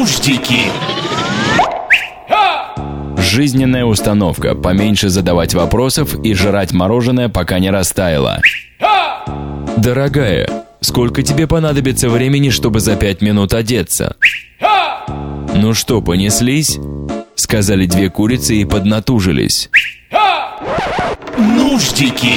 Нуждики. Жизненная установка – поменьше задавать вопросов и жрать мороженое, пока не растаяло. Дорогая, сколько тебе понадобится времени, чтобы за пять минут одеться? Ну что, понеслись? Сказали две курицы и поднатужились. Нуждики.